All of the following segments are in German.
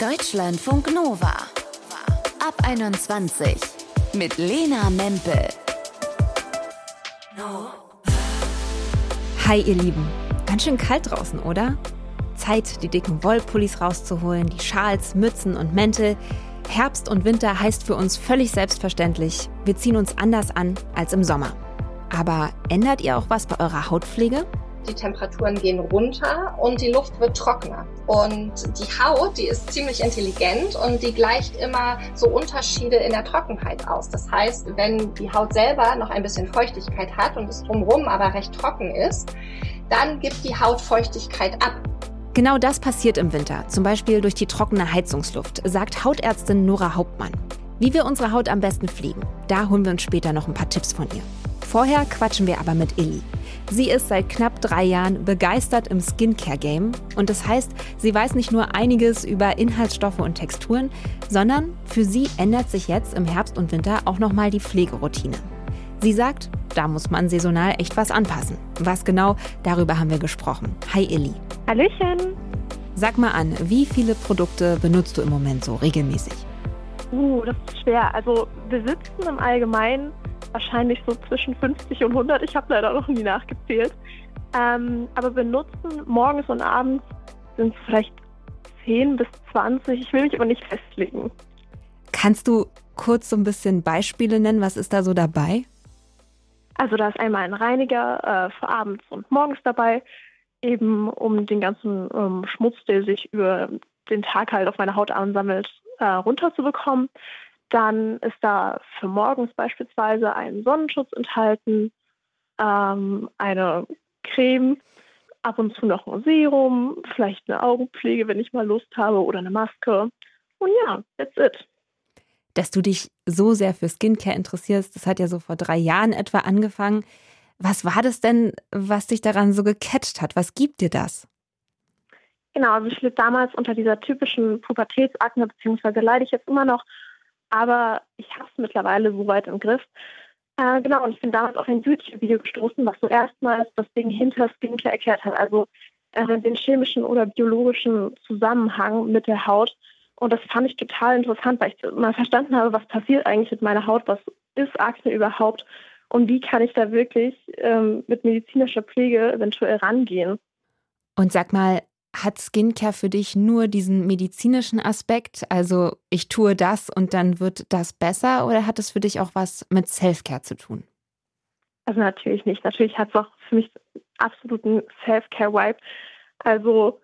Deutschlandfunk Nova. Ab 21 mit Lena Mempel. Hi, ihr Lieben. Ganz schön kalt draußen, oder? Zeit, die dicken Wollpullis rauszuholen, die Schals, Mützen und Mäntel. Herbst und Winter heißt für uns völlig selbstverständlich, wir ziehen uns anders an als im Sommer. Aber ändert ihr auch was bei eurer Hautpflege? Die Temperaturen gehen runter und die Luft wird trockener. Und die Haut, die ist ziemlich intelligent und die gleicht immer so Unterschiede in der Trockenheit aus. Das heißt, wenn die Haut selber noch ein bisschen Feuchtigkeit hat und es drumherum aber recht trocken ist, dann gibt die Haut Feuchtigkeit ab. Genau das passiert im Winter, zum Beispiel durch die trockene Heizungsluft, sagt Hautärztin Nora Hauptmann. Wie wir unsere Haut am besten pflegen, da holen wir uns später noch ein paar Tipps von ihr. Vorher quatschen wir aber mit Illy. Sie ist seit knapp drei Jahren begeistert im Skincare-Game und das heißt, sie weiß nicht nur einiges über Inhaltsstoffe und Texturen, sondern für sie ändert sich jetzt im Herbst und Winter auch nochmal die Pflegeroutine. Sie sagt, da muss man saisonal echt was anpassen. Was genau, darüber haben wir gesprochen. Hi Illy. Hallöchen. Sag mal an, wie viele Produkte benutzt du im Moment so regelmäßig? Uh, das ist schwer. Also wir sitzen im Allgemeinen wahrscheinlich so zwischen 50 und 100. Ich habe leider noch nie nachgezählt. Ähm, aber wir nutzen morgens und abends sind es vielleicht 10 bis 20. Ich will mich aber nicht festlegen. Kannst du kurz so ein bisschen Beispiele nennen? Was ist da so dabei? Also da ist einmal ein Reiniger äh, für abends und morgens dabei, eben um den ganzen ähm, Schmutz, der sich über den Tag halt auf meiner Haut ansammelt, äh, runterzubekommen. Dann ist da für morgens beispielsweise ein Sonnenschutz enthalten, ähm, eine Creme, ab und zu noch ein Serum, vielleicht eine Augenpflege, wenn ich mal Lust habe, oder eine Maske. Und ja, that's it. Dass du dich so sehr für Skincare interessierst, das hat ja so vor drei Jahren etwa angefangen. Was war das denn, was dich daran so gecatcht hat? Was gibt dir das? Genau, also ich litt damals unter dieser typischen Pubertätsakne, beziehungsweise leide ich jetzt immer noch aber ich habe es mittlerweile so weit im Griff. Äh, genau, und ich bin damals auf ein YouTube-Video gestoßen, was so erstmals das Ding hinter Skincare erklärt hat, also äh, den chemischen oder biologischen Zusammenhang mit der Haut. Und das fand ich total interessant, weil ich mal verstanden habe, was passiert eigentlich mit meiner Haut, was ist Akne überhaupt und wie kann ich da wirklich ähm, mit medizinischer Pflege eventuell rangehen. Und sag mal, hat Skincare für dich nur diesen medizinischen Aspekt, also ich tue das und dann wird das besser, oder hat es für dich auch was mit Selfcare zu tun? Also natürlich nicht. Natürlich hat es auch für mich absoluten Self-Care-Vibe. Also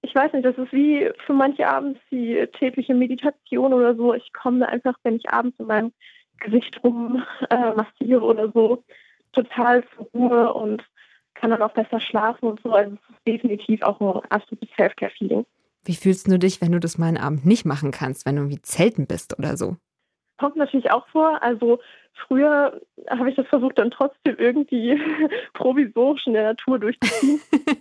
ich weiß nicht, das ist wie für manche abends die tägliche Meditation oder so. Ich komme einfach, wenn ich abends in meinem Gesicht rum äh, massiere oder so, total zur Ruhe und kann dann auch besser schlafen und so. Also es ist definitiv auch ein absolutes Self-Care-Feeling. Wie fühlst du dich, wenn du das mal einen Abend nicht machen kannst, wenn du irgendwie zelten bist oder so? Kommt natürlich auch vor. Also früher habe ich das versucht, dann trotzdem irgendwie provisorisch in der Natur durchzuziehen.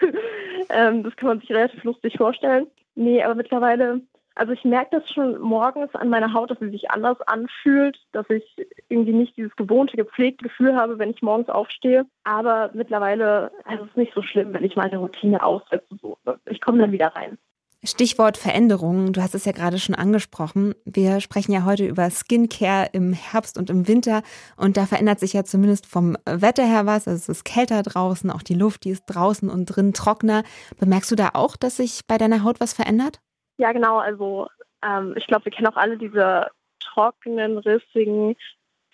ähm, das kann man sich relativ lustig vorstellen. Nee, aber mittlerweile also ich merke das schon morgens an meiner Haut, dass sie sich anders anfühlt, dass ich irgendwie nicht dieses gewohnte, gepflegte Gefühl habe, wenn ich morgens aufstehe. Aber mittlerweile also ist es nicht so schlimm, wenn ich meine Routine aussetze. So. Ich komme dann wieder rein. Stichwort Veränderungen, du hast es ja gerade schon angesprochen. Wir sprechen ja heute über Skincare im Herbst und im Winter und da verändert sich ja zumindest vom Wetter her was. Also es ist kälter draußen, auch die Luft, die ist draußen und drin trockener. Bemerkst du da auch, dass sich bei deiner Haut was verändert? Ja, genau. Also ähm, ich glaube, wir kennen auch alle diese trockenen, rissigen,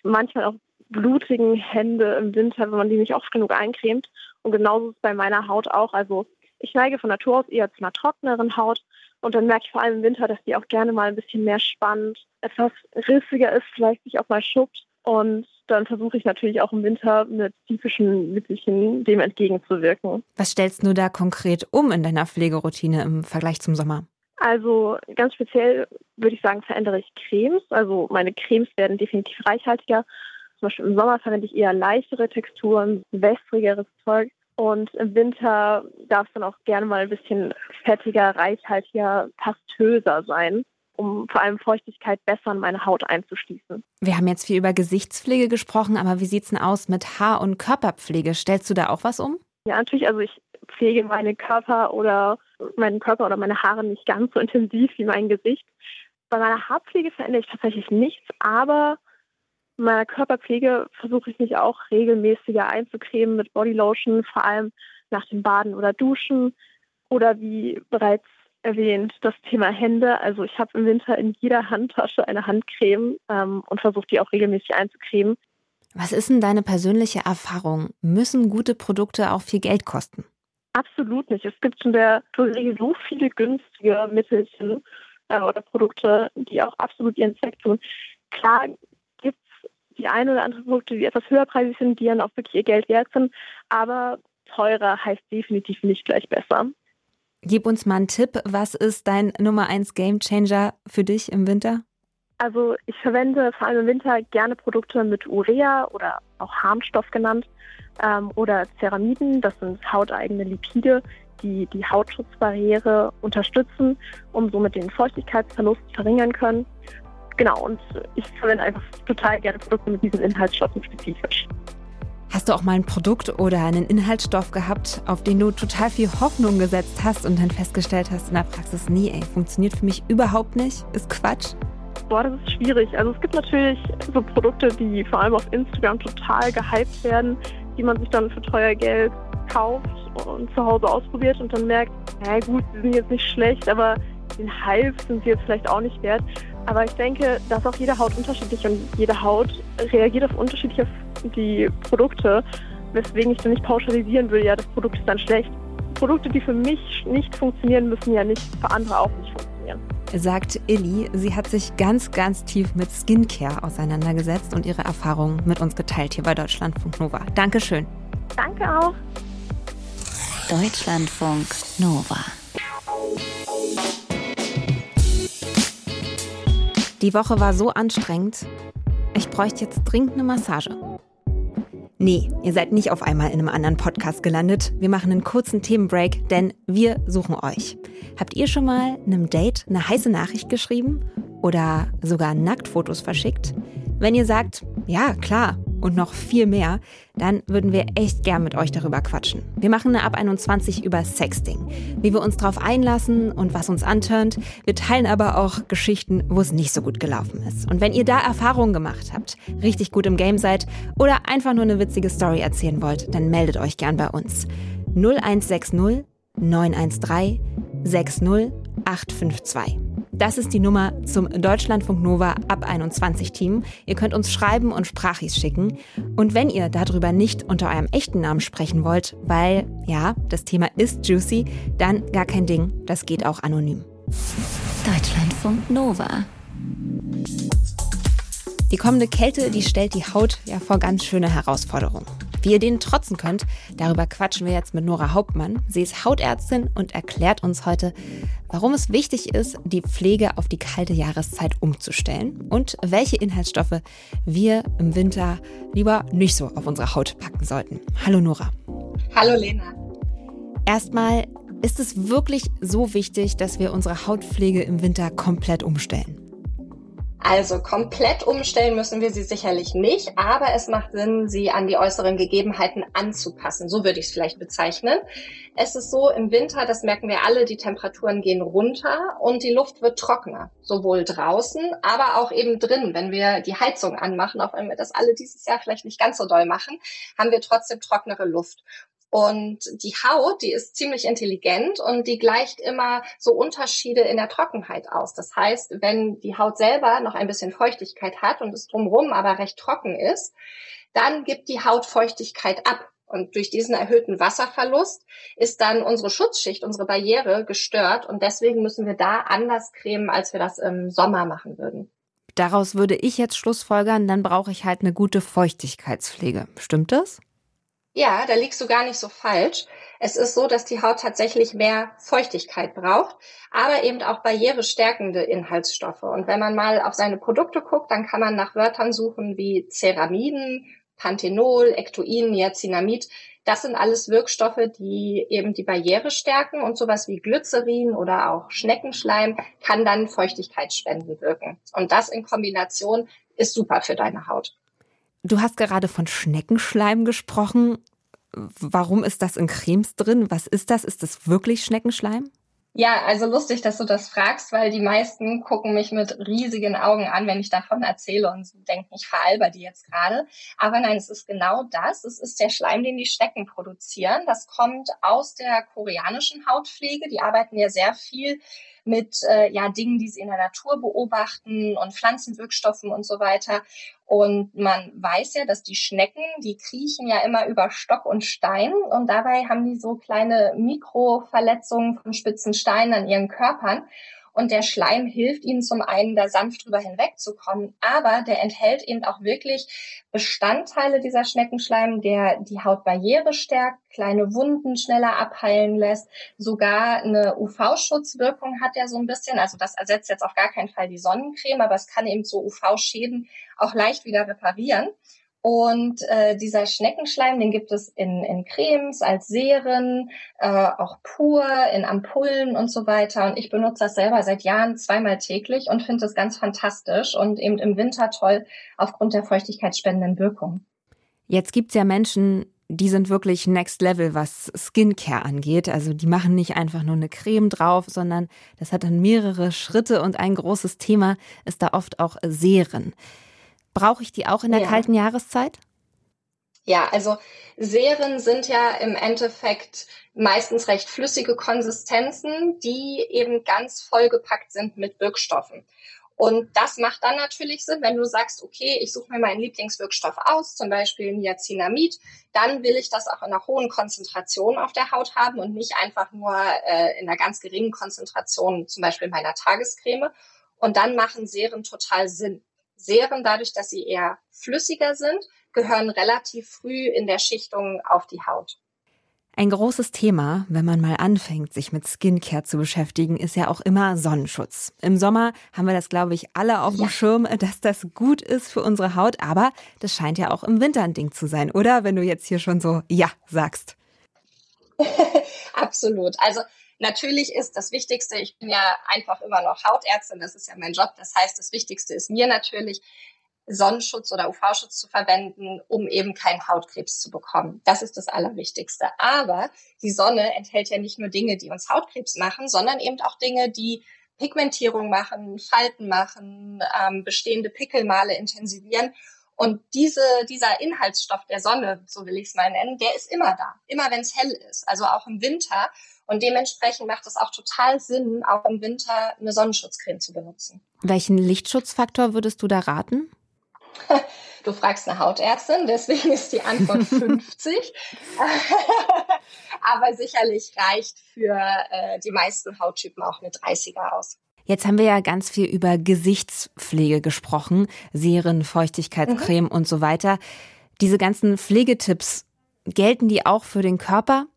manchmal auch blutigen Hände im Winter, wenn man die nicht oft genug eincremt. Und genauso ist es bei meiner Haut auch. Also ich neige von Natur aus eher zu einer trockneren Haut. Und dann merke ich vor allem im Winter, dass die auch gerne mal ein bisschen mehr spannt, etwas rissiger ist, vielleicht sich auch mal schuppt. Und dann versuche ich natürlich auch im Winter mit typischen Mittelchen dem entgegenzuwirken. Was stellst du da konkret um in deiner Pflegeroutine im Vergleich zum Sommer? Also ganz speziell würde ich sagen, verändere ich Cremes. Also meine Cremes werden definitiv reichhaltiger. Zum Beispiel im Sommer verwende ich eher leichtere Texturen, wässrigeres Zeug. Und im Winter darf es dann auch gerne mal ein bisschen fettiger, reichhaltiger, pastöser sein, um vor allem Feuchtigkeit besser in meine Haut einzuschließen. Wir haben jetzt viel über Gesichtspflege gesprochen, aber wie sieht es denn aus mit Haar- und Körperpflege? Stellst du da auch was um? Ja, natürlich. Also ich pflege meinen Körper oder meinen Körper oder meine Haare nicht ganz so intensiv wie mein Gesicht. Bei meiner Haarpflege verändere ich tatsächlich nichts, aber meiner Körperpflege versuche ich mich auch regelmäßiger einzucremen mit Bodylotion, vor allem nach dem Baden oder Duschen oder wie bereits erwähnt, das Thema Hände. Also ich habe im Winter in jeder Handtasche eine Handcreme ähm, und versuche die auch regelmäßig einzucremen. Was ist denn deine persönliche Erfahrung? Müssen gute Produkte auch viel Geld kosten? Absolut nicht. Es gibt in der Drogerie so viele günstige Mittelchen äh, oder Produkte, die auch absolut ihren Zweck tun. Klar gibt es die ein oder andere Produkte, die etwas höherpreisig sind, die dann auch wirklich ihr Geld wert sind, aber teurer heißt definitiv nicht gleich besser. Gib uns mal einen Tipp. Was ist dein Nummer 1 Gamechanger für dich im Winter? Also ich verwende vor allem im Winter gerne Produkte mit Urea oder auch Harnstoff genannt ähm, oder Ceramiden. Das sind hauteigene Lipide, die die Hautschutzbarriere unterstützen und somit den Feuchtigkeitsverlust verringern können. Genau, und ich verwende einfach total gerne Produkte mit diesen Inhaltsstoffen spezifisch. Hast du auch mal ein Produkt oder einen Inhaltsstoff gehabt, auf den du total viel Hoffnung gesetzt hast und dann festgestellt hast in der Praxis, nee, ey, funktioniert für mich überhaupt nicht, ist Quatsch? Boah, das ist schwierig. Also es gibt natürlich so Produkte, die vor allem auf Instagram total gehypt werden, die man sich dann für teuer Geld kauft und zu Hause ausprobiert und dann merkt, ja gut, die sind jetzt nicht schlecht, aber den Hype sind sie jetzt vielleicht auch nicht wert. Aber ich denke, dass auch jede Haut unterschiedlich und jede Haut reagiert auf unterschiedliche die Produkte, weswegen ich dann nicht pauschalisieren will, ja, das Produkt ist dann schlecht. Produkte, die für mich nicht funktionieren, müssen ja nicht für andere auch nicht funktionieren. Sagt Illy. Sie hat sich ganz, ganz tief mit Skincare auseinandergesetzt und ihre Erfahrungen mit uns geteilt hier bei Deutschlandfunk Nova. Dankeschön. Danke auch. Deutschlandfunk Nova. Die Woche war so anstrengend. Ich bräuchte jetzt dringend eine Massage. Nee, ihr seid nicht auf einmal in einem anderen Podcast gelandet. Wir machen einen kurzen Themenbreak, denn wir suchen euch. Habt ihr schon mal einem Date eine heiße Nachricht geschrieben oder sogar Nacktfotos verschickt? Wenn ihr sagt, ja, klar, und noch viel mehr, dann würden wir echt gern mit euch darüber quatschen. Wir machen eine Ab 21 über Sexting, wie wir uns darauf einlassen und was uns antörnt. Wir teilen aber auch Geschichten, wo es nicht so gut gelaufen ist. Und wenn ihr da Erfahrungen gemacht habt, richtig gut im Game seid oder einfach nur eine witzige Story erzählen wollt, dann meldet euch gern bei uns. 0160 913 60 852. Das ist die Nummer zum Deutschlandfunk Nova ab 21 Team. Ihr könnt uns schreiben und Sprachis schicken. Und wenn ihr darüber nicht unter eurem echten Namen sprechen wollt, weil, ja, das Thema ist juicy, dann gar kein Ding. Das geht auch anonym. Deutschlandfunk Nova. Die kommende Kälte, die stellt die Haut ja vor ganz schöne Herausforderungen. Wie ihr denen trotzen könnt, darüber quatschen wir jetzt mit Nora Hauptmann. Sie ist Hautärztin und erklärt uns heute, warum es wichtig ist, die Pflege auf die kalte Jahreszeit umzustellen und welche Inhaltsstoffe wir im Winter lieber nicht so auf unsere Haut packen sollten. Hallo Nora. Hallo Lena. Erstmal, ist es wirklich so wichtig, dass wir unsere Hautpflege im Winter komplett umstellen? Also komplett umstellen müssen wir sie sicherlich nicht, aber es macht Sinn, sie an die äußeren Gegebenheiten anzupassen. So würde ich es vielleicht bezeichnen. Es ist so, im Winter, das merken wir alle, die Temperaturen gehen runter und die Luft wird trockener. Sowohl draußen, aber auch eben drin. Wenn wir die Heizung anmachen, auch wenn wir das alle dieses Jahr vielleicht nicht ganz so doll machen, haben wir trotzdem trocknere Luft. Und die Haut, die ist ziemlich intelligent und die gleicht immer so Unterschiede in der Trockenheit aus. Das heißt, wenn die Haut selber noch ein bisschen Feuchtigkeit hat und es drumherum aber recht trocken ist, dann gibt die Haut Feuchtigkeit ab. Und durch diesen erhöhten Wasserverlust ist dann unsere Schutzschicht, unsere Barriere gestört. Und deswegen müssen wir da anders cremen, als wir das im Sommer machen würden. Daraus würde ich jetzt schlussfolgern, dann brauche ich halt eine gute Feuchtigkeitspflege. Stimmt das? Ja, da liegst du gar nicht so falsch. Es ist so, dass die Haut tatsächlich mehr Feuchtigkeit braucht, aber eben auch barrierestärkende Inhaltsstoffe. Und wenn man mal auf seine Produkte guckt, dann kann man nach Wörtern suchen wie Ceramiden, Panthenol, Ectoin, Niacinamid. Das sind alles Wirkstoffe, die eben die Barriere stärken und sowas wie Glycerin oder auch Schneckenschleim kann dann Feuchtigkeitsspenden wirken. Und das in Kombination ist super für deine Haut. Du hast gerade von Schneckenschleim gesprochen. Warum ist das in Cremes drin? Was ist das? Ist das wirklich Schneckenschleim? Ja, also lustig, dass du das fragst, weil die meisten gucken mich mit riesigen Augen an, wenn ich davon erzähle und denken, ich veralber die jetzt gerade. Aber nein, es ist genau das. Es ist der Schleim, den die Schnecken produzieren. Das kommt aus der koreanischen Hautpflege. Die arbeiten ja sehr viel mit äh, ja, Dingen, die sie in der Natur beobachten und Pflanzenwirkstoffen und so weiter. Und man weiß ja, dass die Schnecken, die kriechen ja immer über Stock und Stein und dabei haben die so kleine Mikroverletzungen von spitzen Steinen an ihren Körpern. Und der Schleim hilft ihnen zum einen, da sanft drüber hinwegzukommen, aber der enthält eben auch wirklich Bestandteile dieser Schneckenschleim, der die Hautbarriere stärkt, kleine Wunden schneller abheilen lässt, sogar eine UV-Schutzwirkung hat er so ein bisschen. Also das ersetzt jetzt auf gar keinen Fall die Sonnencreme, aber es kann eben so UV-Schäden auch leicht wieder reparieren. Und äh, dieser Schneckenschleim, den gibt es in, in Cremes, als Seren, äh, auch pur, in Ampullen und so weiter. Und ich benutze das selber seit Jahren zweimal täglich und finde es ganz fantastisch und eben im Winter toll aufgrund der feuchtigkeitsspendenden Wirkung. Jetzt gibt's ja Menschen, die sind wirklich next level, was Skincare angeht. Also die machen nicht einfach nur eine Creme drauf, sondern das hat dann mehrere Schritte und ein großes Thema ist da oft auch Seren. Brauche ich die auch in der ja. kalten Jahreszeit? Ja, also Seren sind ja im Endeffekt meistens recht flüssige Konsistenzen, die eben ganz vollgepackt sind mit Wirkstoffen. Und das macht dann natürlich Sinn, wenn du sagst, okay, ich suche mir meinen Lieblingswirkstoff aus, zum Beispiel Niacinamid, dann will ich das auch in einer hohen Konzentration auf der Haut haben und nicht einfach nur äh, in einer ganz geringen Konzentration, zum Beispiel meiner Tagescreme. Und dann machen Seren total Sinn. Seren, dadurch, dass sie eher flüssiger sind, gehören relativ früh in der Schichtung auf die Haut. Ein großes Thema, wenn man mal anfängt, sich mit Skincare zu beschäftigen, ist ja auch immer Sonnenschutz. Im Sommer haben wir das, glaube ich, alle auf ja. dem Schirm, dass das gut ist für unsere Haut, aber das scheint ja auch im Winter ein Ding zu sein, oder? Wenn du jetzt hier schon so Ja sagst. Absolut. Also Natürlich ist das Wichtigste, ich bin ja einfach immer noch Hautärztin, das ist ja mein Job. Das heißt, das Wichtigste ist mir natürlich, Sonnenschutz oder UV-Schutz zu verwenden, um eben keinen Hautkrebs zu bekommen. Das ist das Allerwichtigste. Aber die Sonne enthält ja nicht nur Dinge, die uns Hautkrebs machen, sondern eben auch Dinge, die Pigmentierung machen, Falten machen, ähm, bestehende Pickelmale intensivieren. Und diese, dieser Inhaltsstoff der Sonne, so will ich es mal nennen, der ist immer da, immer wenn es hell ist, also auch im Winter. Und dementsprechend macht es auch total Sinn, auch im Winter eine Sonnenschutzcreme zu benutzen. Welchen Lichtschutzfaktor würdest du da raten? Du fragst eine Hautärztin, deswegen ist die Antwort 50. Aber sicherlich reicht für äh, die meisten Hauttypen auch eine 30er aus. Jetzt haben wir ja ganz viel über Gesichtspflege gesprochen, Serien, Feuchtigkeitscreme mhm. und so weiter. Diese ganzen Pflegetipps, gelten die auch für den Körper?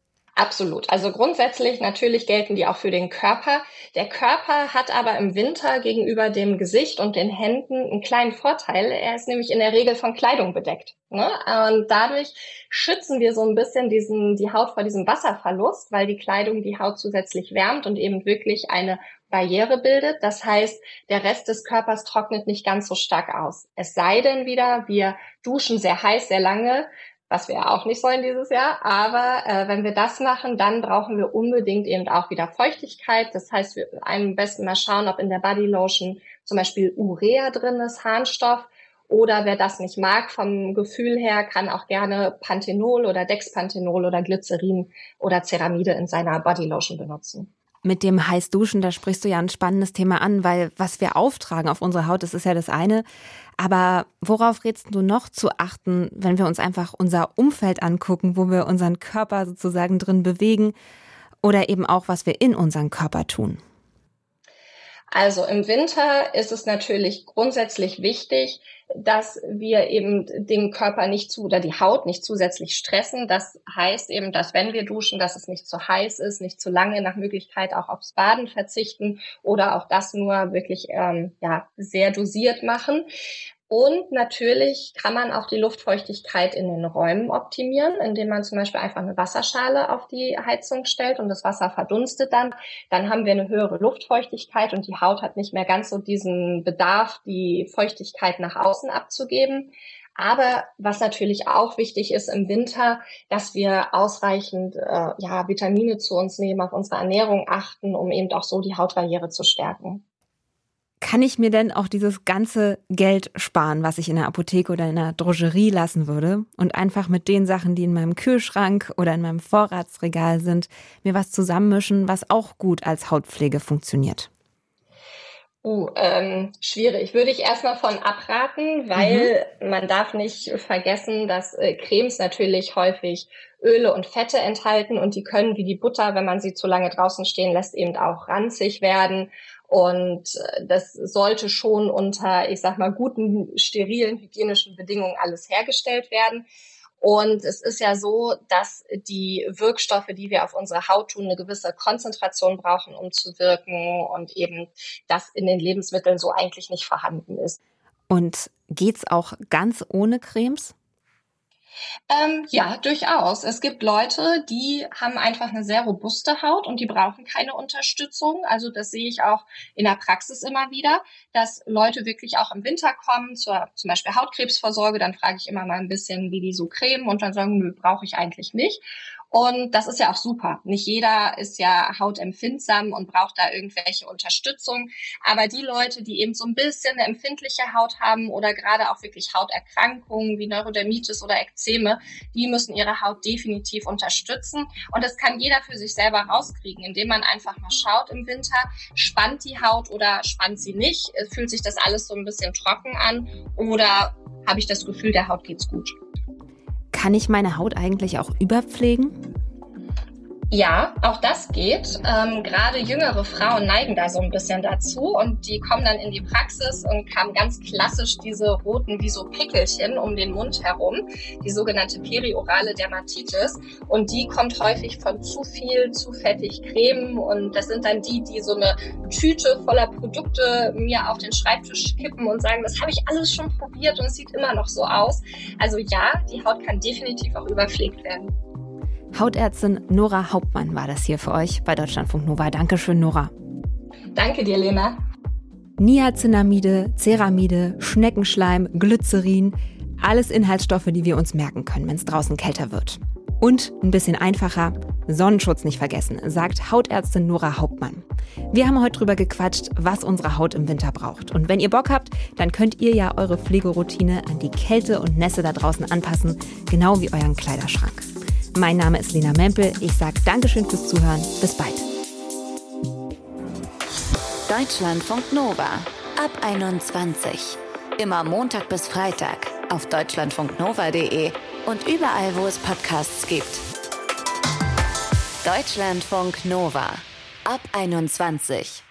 Absolut. Also grundsätzlich natürlich gelten die auch für den Körper. Der Körper hat aber im Winter gegenüber dem Gesicht und den Händen einen kleinen Vorteil. Er ist nämlich in der Regel von Kleidung bedeckt. Ne? Und dadurch schützen wir so ein bisschen diesen, die Haut vor diesem Wasserverlust, weil die Kleidung die Haut zusätzlich wärmt und eben wirklich eine Barriere bildet. Das heißt, der Rest des Körpers trocknet nicht ganz so stark aus. Es sei denn wieder, wir duschen sehr heiß, sehr lange, was wir ja auch nicht sollen dieses Jahr. Aber äh, wenn wir das machen, dann brauchen wir unbedingt eben auch wieder Feuchtigkeit. Das heißt, wir am besten mal schauen, ob in der Body Lotion zum Beispiel Urea drin ist, Harnstoff. Oder wer das nicht mag vom Gefühl her, kann auch gerne Panthenol oder Dexpanthenol oder Glycerin oder Ceramide in seiner Body Lotion benutzen. Mit dem Heißduschen, da sprichst du ja ein spannendes Thema an, weil was wir auftragen auf unsere Haut, das ist ja das eine. Aber worauf rätst du noch zu achten, wenn wir uns einfach unser Umfeld angucken, wo wir unseren Körper sozusagen drin bewegen oder eben auch, was wir in unseren Körper tun? Also im Winter ist es natürlich grundsätzlich wichtig, dass wir eben den Körper nicht zu oder die Haut nicht zusätzlich stressen. Das heißt eben, dass wenn wir duschen, dass es nicht zu heiß ist, nicht zu lange, nach Möglichkeit auch aufs Baden verzichten oder auch das nur wirklich ähm, ja sehr dosiert machen. Und natürlich kann man auch die Luftfeuchtigkeit in den Räumen optimieren, indem man zum Beispiel einfach eine Wasserschale auf die Heizung stellt und das Wasser verdunstet dann. Dann haben wir eine höhere Luftfeuchtigkeit und die Haut hat nicht mehr ganz so diesen Bedarf, die Feuchtigkeit nach außen abzugeben. Aber was natürlich auch wichtig ist im Winter, dass wir ausreichend äh, ja, Vitamine zu uns nehmen, auf unsere Ernährung achten, um eben auch so die Hautbarriere zu stärken. Kann ich mir denn auch dieses ganze Geld sparen, was ich in der Apotheke oder in der Drogerie lassen würde und einfach mit den Sachen, die in meinem Kühlschrank oder in meinem Vorratsregal sind, mir was zusammenmischen, was auch gut als Hautpflege funktioniert? Uh, ähm, schwierig. Würde ich erstmal von abraten, weil mhm. man darf nicht vergessen, dass äh, Cremes natürlich häufig Öle und Fette enthalten und die können wie die Butter, wenn man sie zu lange draußen stehen lässt, eben auch ranzig werden. Und äh, das sollte schon unter, ich sag mal, guten, sterilen, hygienischen Bedingungen alles hergestellt werden. Und es ist ja so, dass die Wirkstoffe, die wir auf unsere Haut tun, eine gewisse Konzentration brauchen, um zu wirken und eben das in den Lebensmitteln so eigentlich nicht vorhanden ist. Und geht's auch ganz ohne Cremes? Ähm, ja, durchaus. Es gibt Leute, die haben einfach eine sehr robuste Haut und die brauchen keine Unterstützung. Also das sehe ich auch in der Praxis immer wieder, dass Leute wirklich auch im Winter kommen zur zum Beispiel Hautkrebsvorsorge. Dann frage ich immer mal ein bisschen, wie die so cremen und dann sagen, nö, brauche ich eigentlich nicht. Und das ist ja auch super. Nicht jeder ist ja hautempfindsam und braucht da irgendwelche Unterstützung. Aber die Leute, die eben so ein bisschen eine empfindliche Haut haben oder gerade auch wirklich Hauterkrankungen wie Neurodermitis oder Ekzeme, die müssen ihre Haut definitiv unterstützen. Und das kann jeder für sich selber rauskriegen, indem man einfach mal schaut im Winter, spannt die Haut oder spannt sie nicht? Fühlt sich das alles so ein bisschen trocken an oder habe ich das Gefühl, der Haut geht's gut? Kann ich meine Haut eigentlich auch überpflegen? Ja, auch das geht. Ähm, Gerade jüngere Frauen neigen da so ein bisschen dazu und die kommen dann in die Praxis und haben ganz klassisch diese roten wie so Pickelchen um den Mund herum, die sogenannte periorale Dermatitis. Und die kommt häufig von zu viel, zu fettig Creme und das sind dann die, die so eine Tüte voller Produkte mir auf den Schreibtisch kippen und sagen, das habe ich alles schon probiert und es sieht immer noch so aus. Also ja, die Haut kann definitiv auch überpflegt werden. Hautärztin Nora Hauptmann war das hier für euch bei Deutschlandfunk Nova. Dankeschön, Nora. Danke dir, Lena. Niacinamide, Ceramide, Schneckenschleim, Glycerin, alles Inhaltsstoffe, die wir uns merken können, wenn es draußen kälter wird. Und ein bisschen einfacher, Sonnenschutz nicht vergessen, sagt Hautärztin Nora Hauptmann. Wir haben heute drüber gequatscht, was unsere Haut im Winter braucht. Und wenn ihr Bock habt, dann könnt ihr ja eure Pflegeroutine an die Kälte und Nässe da draußen anpassen, genau wie euren Kleiderschrank. Mein Name ist Lena Mempel. Ich sage Dankeschön fürs Zuhören. Bis bald. Deutschlandfunk Nova ab 21. Immer Montag bis Freitag auf deutschlandfunknova.de und überall, wo es Podcasts gibt. Deutschlandfunk Nova ab 21.